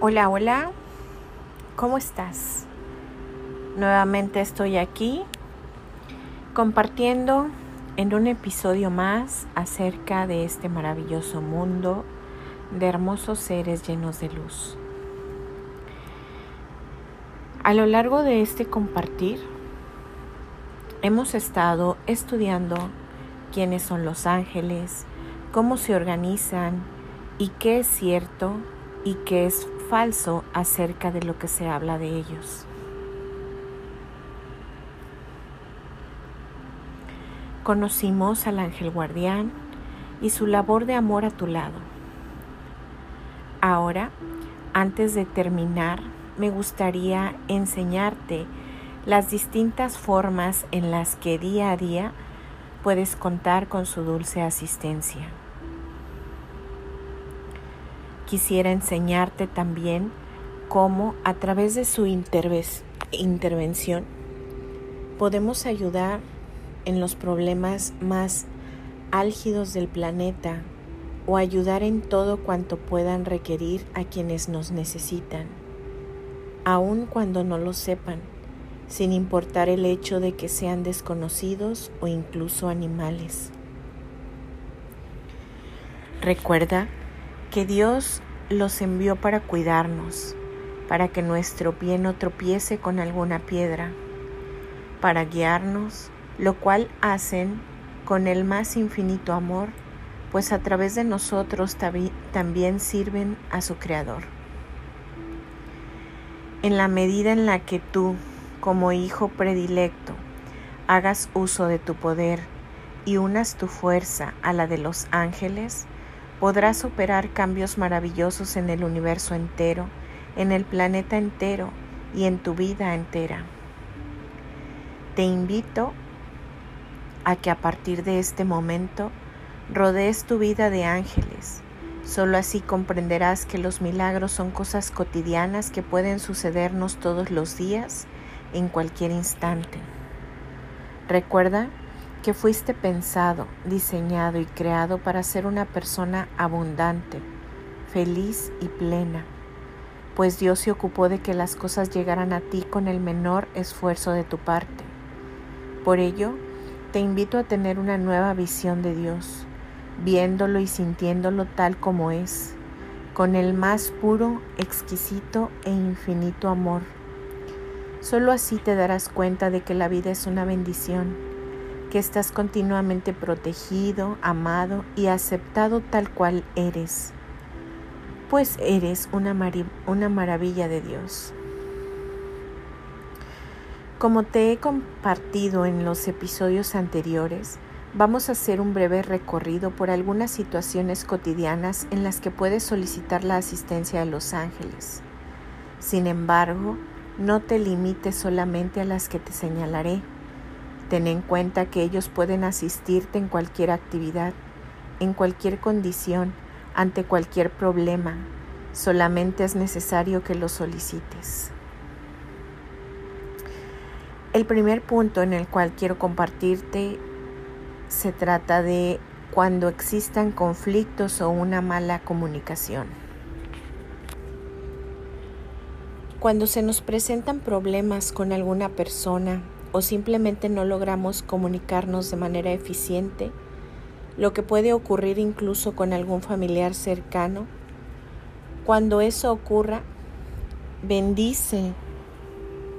Hola, hola, ¿cómo estás? Nuevamente estoy aquí compartiendo en un episodio más acerca de este maravilloso mundo de hermosos seres llenos de luz. A lo largo de este compartir, hemos estado estudiando quiénes son los ángeles, cómo se organizan y qué es cierto y qué es falso acerca de lo que se habla de ellos. Conocimos al ángel guardián y su labor de amor a tu lado. Ahora, antes de terminar, me gustaría enseñarte las distintas formas en las que día a día puedes contar con su dulce asistencia. Quisiera enseñarte también cómo a través de su intervención podemos ayudar en los problemas más álgidos del planeta o ayudar en todo cuanto puedan requerir a quienes nos necesitan, aun cuando no lo sepan, sin importar el hecho de que sean desconocidos o incluso animales. Recuerda que Dios los envió para cuidarnos, para que nuestro pie no tropiece con alguna piedra, para guiarnos, lo cual hacen con el más infinito amor, pues a través de nosotros también sirven a su Creador. En la medida en la que tú, como hijo predilecto, hagas uso de tu poder y unas tu fuerza a la de los ángeles, podrás operar cambios maravillosos en el universo entero, en el planeta entero y en tu vida entera. Te invito a que a partir de este momento rodees tu vida de ángeles. Solo así comprenderás que los milagros son cosas cotidianas que pueden sucedernos todos los días, en cualquier instante. Recuerda que fuiste pensado, diseñado y creado para ser una persona abundante, feliz y plena, pues Dios se ocupó de que las cosas llegaran a ti con el menor esfuerzo de tu parte. Por ello, te invito a tener una nueva visión de Dios, viéndolo y sintiéndolo tal como es, con el más puro, exquisito e infinito amor. Solo así te darás cuenta de que la vida es una bendición que estás continuamente protegido, amado y aceptado tal cual eres, pues eres una, una maravilla de Dios. Como te he compartido en los episodios anteriores, vamos a hacer un breve recorrido por algunas situaciones cotidianas en las que puedes solicitar la asistencia de los ángeles. Sin embargo, no te limites solamente a las que te señalaré Ten en cuenta que ellos pueden asistirte en cualquier actividad, en cualquier condición, ante cualquier problema. Solamente es necesario que lo solicites. El primer punto en el cual quiero compartirte se trata de cuando existan conflictos o una mala comunicación. Cuando se nos presentan problemas con alguna persona, o simplemente no logramos comunicarnos de manera eficiente, lo que puede ocurrir incluso con algún familiar cercano. Cuando eso ocurra, bendice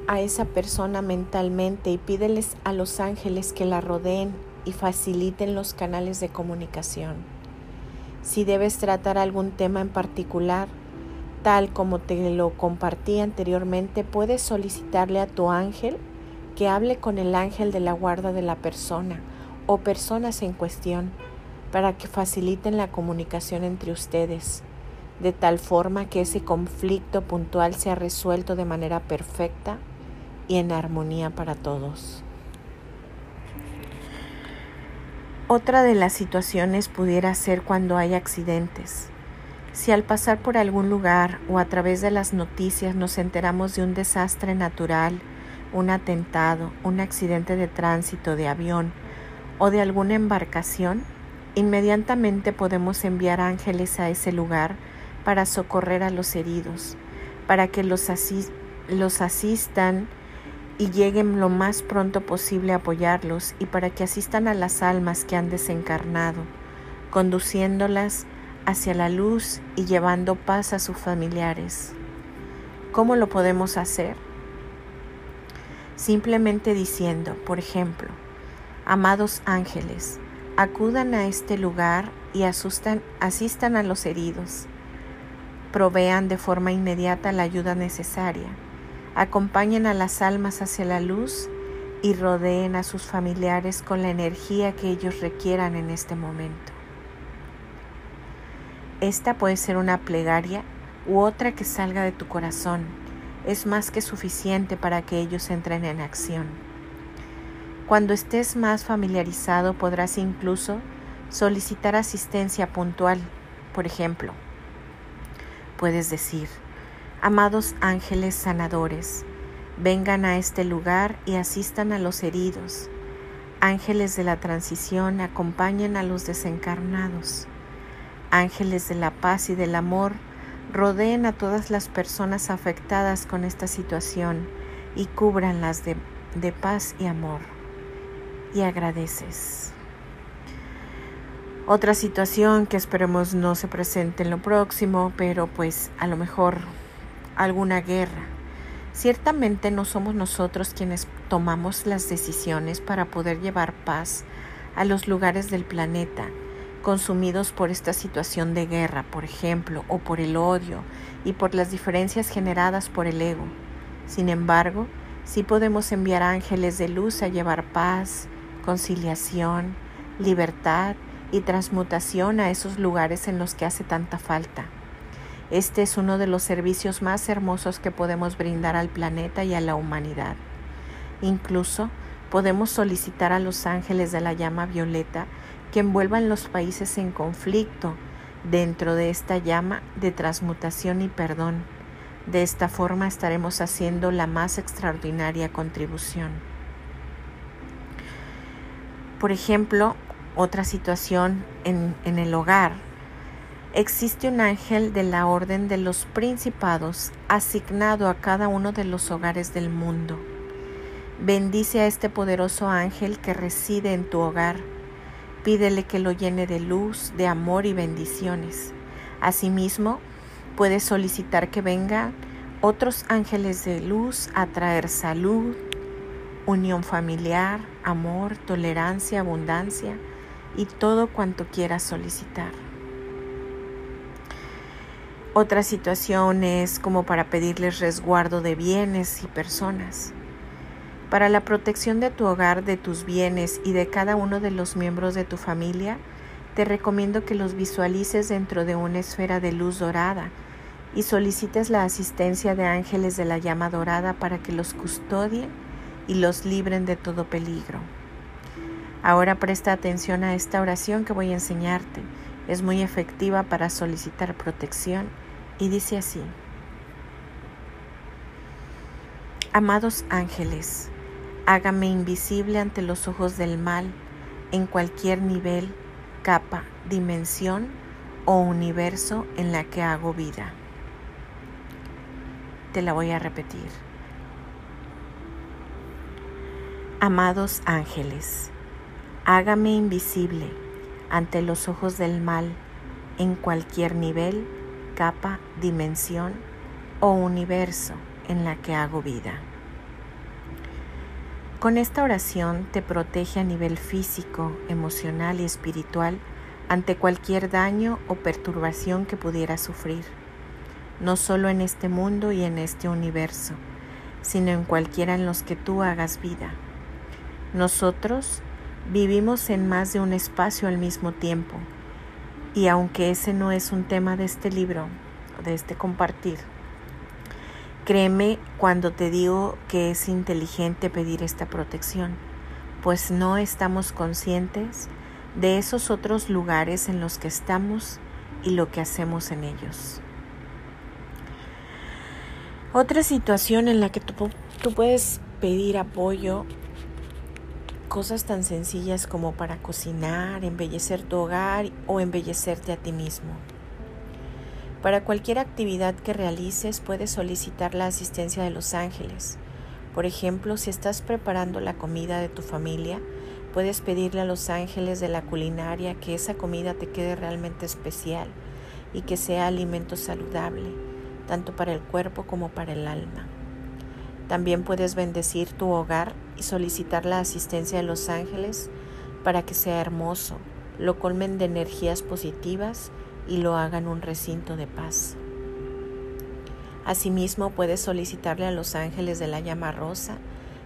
a esa persona mentalmente y pídeles a los ángeles que la rodeen y faciliten los canales de comunicación. Si debes tratar algún tema en particular, tal como te lo compartí anteriormente, puedes solicitarle a tu ángel que hable con el ángel de la guarda de la persona o personas en cuestión para que faciliten la comunicación entre ustedes, de tal forma que ese conflicto puntual sea resuelto de manera perfecta y en armonía para todos. Otra de las situaciones pudiera ser cuando hay accidentes. Si al pasar por algún lugar o a través de las noticias nos enteramos de un desastre natural, un atentado, un accidente de tránsito de avión o de alguna embarcación, inmediatamente podemos enviar ángeles a ese lugar para socorrer a los heridos, para que los, los asistan y lleguen lo más pronto posible a apoyarlos y para que asistan a las almas que han desencarnado, conduciéndolas hacia la luz y llevando paz a sus familiares. ¿Cómo lo podemos hacer? Simplemente diciendo, por ejemplo, amados ángeles, acudan a este lugar y asistan a los heridos, provean de forma inmediata la ayuda necesaria acompañen a las almas hacia la luz y rodeen a sus familiares con la energía que ellos requieran en este momento. Esta puede ser una plegaria u otra que salga de tu corazón. Es más que suficiente para que ellos entren en acción. Cuando estés más familiarizado podrás incluso solicitar asistencia puntual. Por ejemplo, puedes decir, Amados ángeles sanadores, vengan a este lugar y asistan a los heridos. Ángeles de la transición, acompañen a los desencarnados. Ángeles de la paz y del amor, rodeen a todas las personas afectadas con esta situación y cúbranlas de, de paz y amor. Y agradeces. Otra situación que esperemos no se presente en lo próximo, pero pues a lo mejor alguna guerra. Ciertamente no somos nosotros quienes tomamos las decisiones para poder llevar paz a los lugares del planeta consumidos por esta situación de guerra, por ejemplo, o por el odio y por las diferencias generadas por el ego. Sin embargo, sí podemos enviar ángeles de luz a llevar paz, conciliación, libertad y transmutación a esos lugares en los que hace tanta falta. Este es uno de los servicios más hermosos que podemos brindar al planeta y a la humanidad. Incluso podemos solicitar a los ángeles de la llama violeta que envuelvan los países en conflicto dentro de esta llama de transmutación y perdón. De esta forma estaremos haciendo la más extraordinaria contribución. Por ejemplo, otra situación en, el hogar existe un ángel de la orden de los principados asignado a cada uno de los hogares del mundo. Bendice a este poderoso ángel que reside en tu hogar. Pídele que lo llene de luz, de amor y bendiciones. Asimismo, puedes solicitar que vengan otros ángeles de luz a traer salud, unión familiar, amor, tolerancia, abundancia y todo cuanto quieras solicitar. Otra situación es como para pedirles resguardo de bienes y personas. Para la protección de tu hogar, de tus bienes y de cada uno de los miembros de tu familia, te recomiendo que los visualices dentro de una esfera de luz dorada y solicites la asistencia de ángeles de la llama dorada para que los custodien y los libren de todo peligro. Ahora presta atención a esta oración que voy a enseñarte. Es muy efectiva para solicitar protección y dice así, Amados ángeles, hágame invisible ante los ojos del mal en cualquier nivel, capa, dimensión o universo en la que hago vida. Te la voy a repetir. Amados ángeles, hágame invisible ante los ojos del mal en cualquier nivel, capa, dimensión o universo en la que hago vida. Con esta oración te protege a nivel físico, emocional y espiritual ante cualquier daño o perturbación que pudiera sufrir, no solo en este mundo y en este universo, sino en cualquiera en los que tú hagas vida. Nosotros vivimos en más de un espacio al mismo tiempo, y aunque ese no es un tema de este libro, de este compartir, créeme cuando te digo que es inteligente pedir esta protección, pues no estamos conscientes de esos otros lugares en los que estamos y lo que hacemos en ellos. Otra situación en la que tú, puedes pedir apoyo cosas tan sencillas como para cocinar, embellecer tu hogar o embellecerte a ti mismo. Para cualquier actividad que realices puedes solicitar la asistencia de los ángeles. Por ejemplo, si estás preparando la comida de tu familia, puedes pedirle a los ángeles de la culinaria que esa comida te quede realmente especial y que sea alimento saludable, tanto para el cuerpo como para el alma. También puedes bendecir tu hogar y solicitar la asistencia de los ángeles para que sea hermoso, lo colmen de energías positivas y lo hagan un recinto de paz. Asimismo, puedes solicitarle a los ángeles de la llama rosa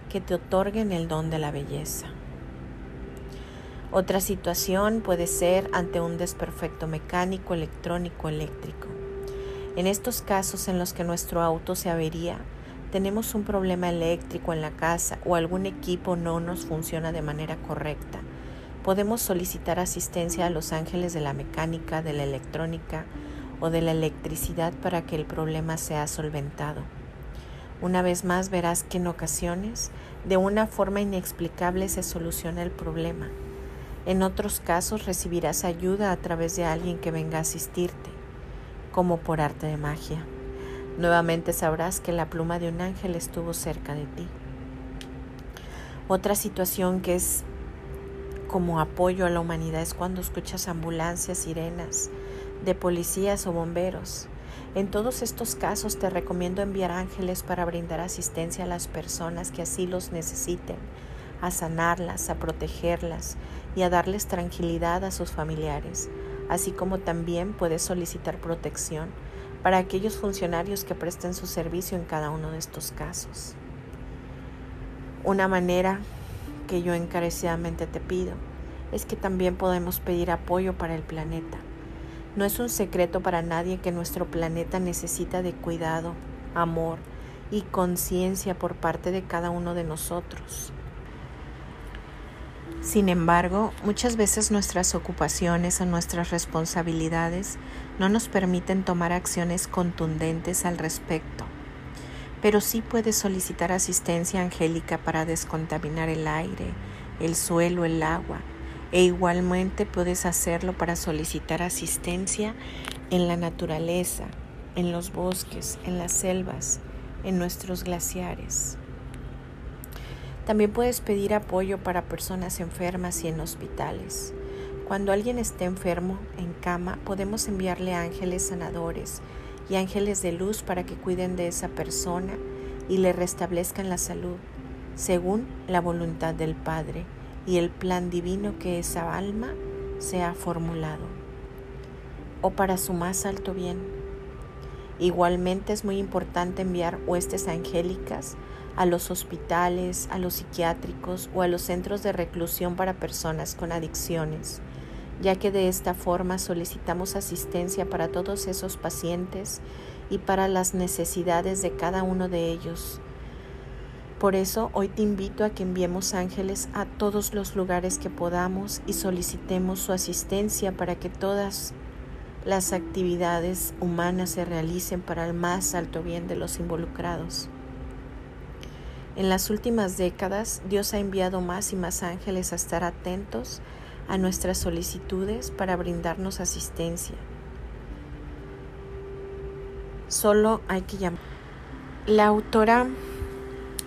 que te otorguen el don de la belleza. Otra situación puede ser ante un desperfecto mecánico, electrónico, eléctrico. En estos casos en los que nuestro auto se avería, tenemos un problema eléctrico en la casa o algún equipo no nos funciona de manera correcta podemos solicitar asistencia a los ángeles de la mecánica, de la electrónica o de la electricidad para que el problema sea solventado. Una vez más verás que en ocasiones, de una forma inexplicable, se soluciona el problema. En otros casos recibirás ayuda a través de alguien que venga a asistirte, como por arte de magia. Nuevamente sabrás que la pluma de un ángel estuvo cerca de ti. Otra situación que es como apoyo a la humanidad es cuando escuchas ambulancias, sirenas de policías o bomberos. En todos estos casos te recomiendo enviar ángeles para brindar asistencia a las personas que así los necesiten, a sanarlas, a protegerlas y a darles tranquilidad a sus familiares, así como también puedes solicitar protección para aquellos funcionarios que presten su servicio en cada uno de estos casos. Una manera que yo encarecidamente te pido es que también podemos pedir apoyo para el planeta. No es un secreto para nadie que nuestro planeta necesita de cuidado, amor y conciencia por parte de cada uno de nosotros. Sin embargo, muchas veces nuestras ocupaciones o nuestras responsabilidades no nos permiten tomar acciones contundentes al respecto pero sí puedes solicitar asistencia angélica para descontaminar el aire, el suelo, el agua, e igualmente puedes hacerlo para solicitar asistencia en la naturaleza, en los bosques, en las selvas, en nuestros glaciares. También puedes pedir apoyo para personas enfermas y en hospitales. Cuando alguien esté enfermo, en cama, podemos enviarle ángeles sanadores y ángeles de luz para que cuiden de esa persona y le restablezcan la salud, según la voluntad del Padre y el plan divino que esa alma se ha formulado, o para su más alto bien. Igualmente es muy importante enviar huestes angélicas a los hospitales, a los psiquiátricos o a los centros de reclusión para personas con adicciones ya que de esta forma solicitamos asistencia para todos esos pacientes y para las necesidades de cada uno de ellos. Por eso hoy te invito a que enviemos ángeles a todos los lugares que podamos y solicitemos su asistencia para que todas las actividades humanas se realicen para el más alto bien de los involucrados. En las últimas décadas Dios ha enviado más y más ángeles a estar atentos a nuestras solicitudes para brindarnos asistencia. Solo hay que llamar. La autora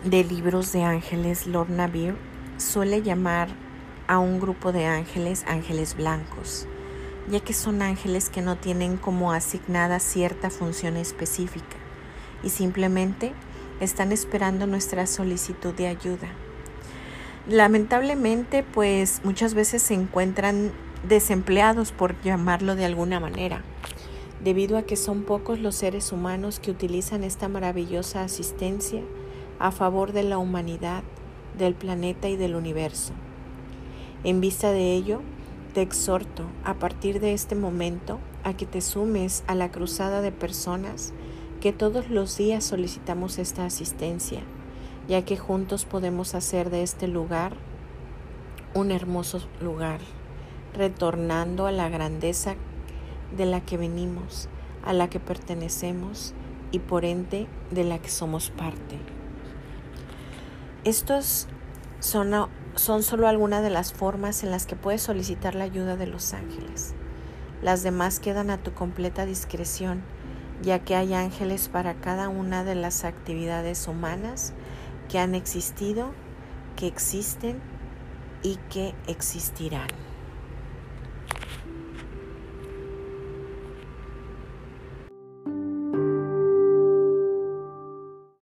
de libros de ángeles, Lorna Beer, suele llamar a un grupo de ángeles ángeles blancos, ya que son ángeles que no tienen como asignada cierta función específica y simplemente están esperando nuestra solicitud de ayuda. Lamentablemente, pues muchas veces se encuentran desempleados, por llamarlo de alguna manera, debido a que son pocos los seres humanos que utilizan esta maravillosa asistencia a favor de la humanidad, del planeta y del universo. En vista de ello, te exhorto a partir de este momento a que te sumes a la cruzada de personas que todos los días solicitamos esta asistencia ya que juntos podemos hacer de este lugar un hermoso lugar, retornando a la grandeza de la que venimos, a la que pertenecemos y por ende de la que somos parte. Estos son, son solo algunas de las formas en las que puedes solicitar la ayuda de los ángeles. Las demás quedan a tu completa discreción ya que hay ángeles para cada una de las actividades humanas que han existido, que existen y que existirán.